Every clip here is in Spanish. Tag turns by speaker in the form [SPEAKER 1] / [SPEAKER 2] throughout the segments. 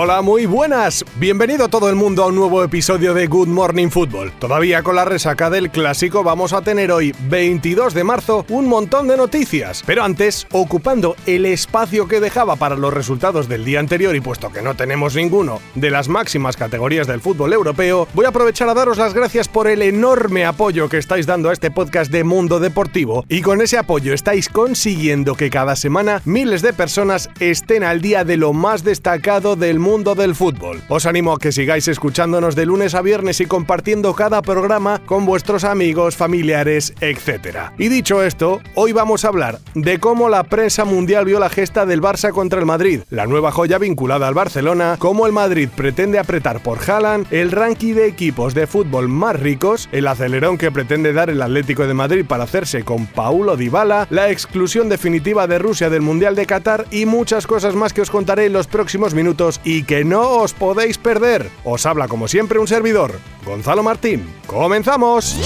[SPEAKER 1] Hola, muy buenas. Bienvenido todo el mundo a un nuevo episodio de Good Morning Football. Todavía con la resaca del clásico vamos a tener hoy, 22 de marzo, un montón de noticias. Pero antes, ocupando el espacio que dejaba para los resultados del día anterior y puesto que no tenemos ninguno de las máximas categorías del fútbol europeo, voy a aprovechar a daros las gracias por el enorme apoyo que estáis dando a este podcast de Mundo Deportivo y con ese apoyo estáis consiguiendo que cada semana miles de personas estén al día de lo más destacado del mundo del fútbol. Os animo a que sigáis escuchándonos de lunes a viernes y compartiendo cada programa con vuestros amigos, familiares, etc. Y dicho esto, hoy vamos a hablar de cómo la prensa mundial vio la gesta del Barça contra el Madrid, la nueva joya vinculada al Barcelona, cómo el Madrid pretende apretar por Haaland, el ranking de equipos de fútbol más ricos, el acelerón que pretende dar el Atlético de Madrid para hacerse con Paulo Dybala, la exclusión definitiva de Rusia del Mundial de Qatar y muchas cosas más que os contaré en los próximos minutos y que no os podéis perder. Os habla como siempre un servidor, Gonzalo Martín. ¡Comenzamos!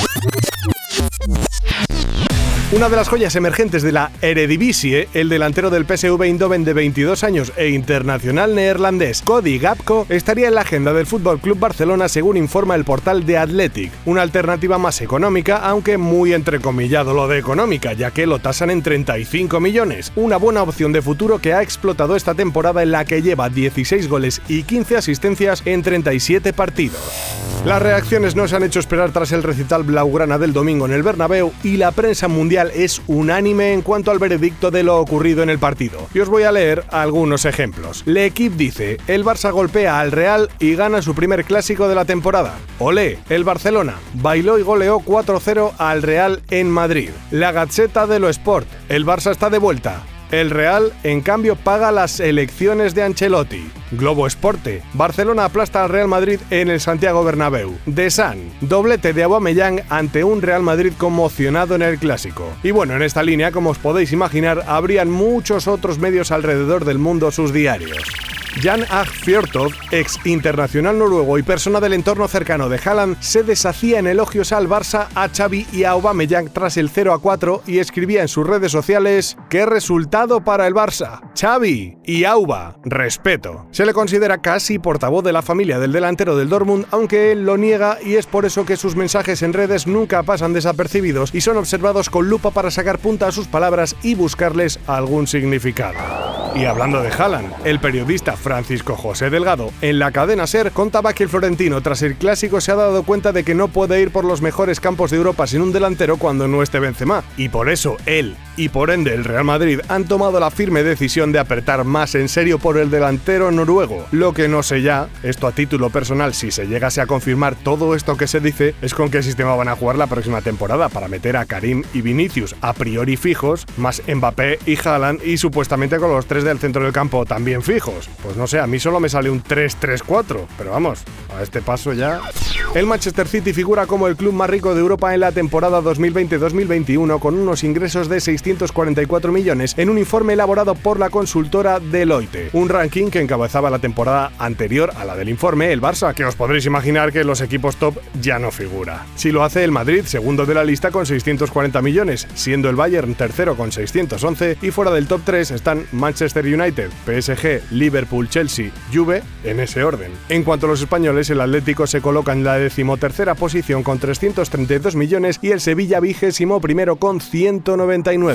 [SPEAKER 1] Una de las joyas emergentes de la Eredivisie, el delantero del PSV Eindhoven de 22 años e internacional neerlandés Cody Gapco, estaría en la agenda del Fútbol Club Barcelona según informa el portal de Athletic, una alternativa más económica, aunque muy entrecomillado lo de económica, ya que lo tasan en 35 millones, una buena opción de futuro que ha explotado esta temporada en la que lleva 16 goles y 15 asistencias en 37 partidos. Las reacciones no se han hecho esperar tras el recital blaugrana del domingo en el Bernabéu y la prensa mundial es unánime en cuanto al veredicto de lo ocurrido en el partido. Y os voy a leer algunos ejemplos. L'Equipe dice, el Barça golpea al Real y gana su primer clásico de la temporada. Olé, el Barcelona bailó y goleó 4-0 al Real en Madrid. La Gazzetta de lo Sport, el Barça está de vuelta. El Real, en cambio, paga las elecciones de Ancelotti. Globo Esporte. Barcelona aplasta al Real Madrid en el Santiago Bernabéu. The Sun. Doblete de Aubameyang ante un Real Madrid conmocionado en el Clásico. Y bueno, en esta línea, como os podéis imaginar, habrían muchos otros medios alrededor del mundo sus diarios. Jan Ag ex internacional noruego y persona del entorno cercano de Haaland, se deshacía en elogios al Barça, a Xavi y a Aubameyang tras el 0 a 4 y escribía en sus redes sociales: "Qué resultado para el Barça. Xavi y Auba, respeto." Se le considera casi portavoz de la familia del delantero del Dortmund, aunque él lo niega y es por eso que sus mensajes en redes nunca pasan desapercibidos y son observados con lupa para sacar punta a sus palabras y buscarles algún significado. Y hablando de Haaland, el periodista Francisco José Delgado. En la cadena Ser contaba que el florentino tras el clásico se ha dado cuenta de que no puede ir por los mejores campos de Europa sin un delantero cuando no esté Benzema. Y por eso él y por ende el Real Madrid han tomado la firme decisión de apretar más en serio por el delantero noruego. Lo que no sé ya, esto a título personal si se llegase a confirmar todo esto que se dice, es con qué sistema van a jugar la próxima temporada para meter a Karim y Vinicius a priori fijos, más Mbappé y Haaland y supuestamente con los tres del centro del campo también fijos. Pues no sé, a mí solo me sale un 3-3-4, pero vamos, a este paso ya... El Manchester City figura como el club más rico de Europa en la temporada 2020-2021 con unos ingresos de 644 millones en un informe elaborado por la consultora Deloitte, un ranking que encabezaba la temporada anterior a la del informe el Barça, que os podréis imaginar que los equipos top ya no figura. Si lo hace el Madrid, segundo de la lista con 640 millones, siendo el Bayern tercero con 611 y fuera del top 3 están Manchester United, PSG, Liverpool, Chelsea, Juve, en ese orden. En cuanto a los españoles, el Atlético se coloca en la decimotercera posición con 332 millones y el Sevilla vigésimo primero con 199.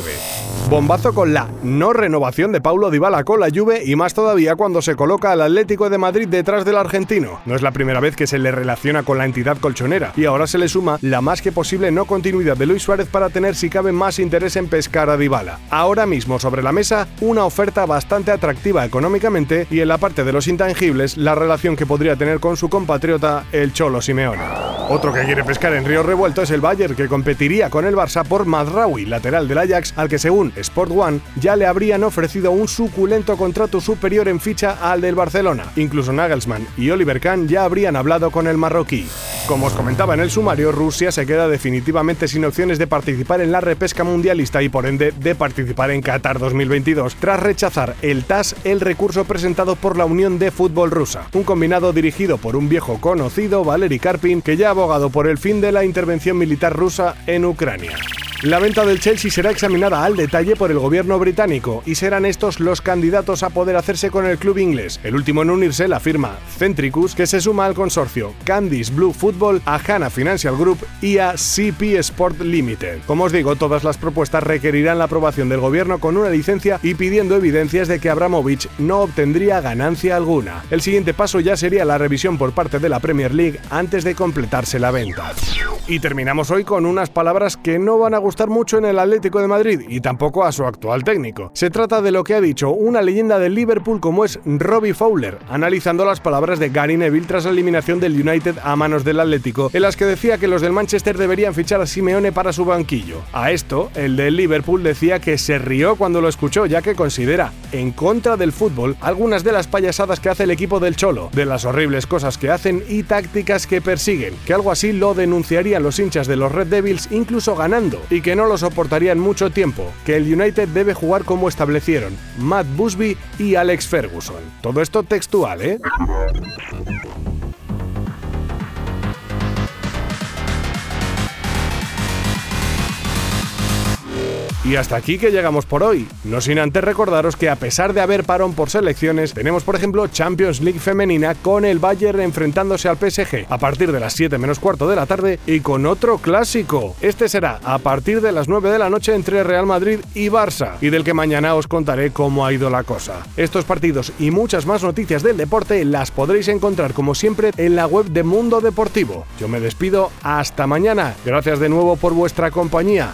[SPEAKER 1] Bombazo con la no renovación de Paulo Dybala con la Juve y más todavía cuando se coloca al Atlético de Madrid detrás del argentino. No es la primera vez que se le relaciona con la entidad colchonera y ahora se le suma la más que posible no continuidad de Luis Suárez para tener si cabe más interés en pescar a Dybala. Ahora mismo sobre la mesa una oferta bastante atractiva económicamente y en la parte de los intangibles la relación que podría tener con su compatriota el Cholo Simeone. Otro que quiere pescar en Río Revuelto es el Bayern que competiría con el Barça por Mazraoui, lateral del Ajax, al que según Sport One ya le habrían ofrecido un suculento contrato superior en ficha al del Barcelona. Incluso Nagelsmann y Oliver Kahn ya habrían hablado con el marroquí. Como os comentaba en el sumario, Rusia se queda definitivamente sin opciones de participar en la repesca mundialista y por ende de participar en Qatar 2022, tras rechazar el TAS el recurso presentado por la Unión de Fútbol Rusa, un combinado dirigido por un viejo conocido, Valery Karpin, que ya ha abogado por el fin de la intervención militar rusa en Ucrania. La venta del Chelsea será examinada al detalle por el gobierno británico y serán estos los candidatos a poder hacerse con el club inglés. El último en unirse la firma Centricus, que se suma al consorcio Candice Blue Football, a Hana Financial Group y a CP Sport Limited. Como os digo, todas las propuestas requerirán la aprobación del gobierno con una licencia y pidiendo evidencias de que Abramovich no obtendría ganancia alguna. El siguiente paso ya sería la revisión por parte de la Premier League antes de completarse la venta. Y terminamos hoy con unas palabras que no van a gustar mucho en el Atlético de Madrid y tampoco a su actual técnico. Se trata de lo que ha dicho una leyenda del Liverpool como es Robbie Fowler, analizando las palabras de Gary Neville tras la eliminación del United a manos del Atlético, en las que decía que los del Manchester deberían fichar a Simeone para su banquillo. A esto, el del Liverpool decía que se rió cuando lo escuchó, ya que considera en contra del fútbol algunas de las payasadas que hace el equipo del Cholo, de las horribles cosas que hacen y tácticas que persiguen, que algo así lo denunciarían los hinchas de los Red Devils incluso ganando, y que no lo soportarían mucho tiempo, que el United debe jugar como establecieron Matt Busby y Alex Ferguson. Todo esto textual, ¿eh? Y hasta aquí que llegamos por hoy. No sin antes recordaros que a pesar de haber parón por selecciones, tenemos por ejemplo Champions League femenina con el Bayern enfrentándose al PSG a partir de las 7 menos cuarto de la tarde y con otro clásico. Este será a partir de las 9 de la noche entre Real Madrid y Barça y del que mañana os contaré cómo ha ido la cosa. Estos partidos y muchas más noticias del deporte las podréis encontrar como siempre en la web de Mundo Deportivo. Yo me despido hasta mañana. Gracias de nuevo por vuestra compañía.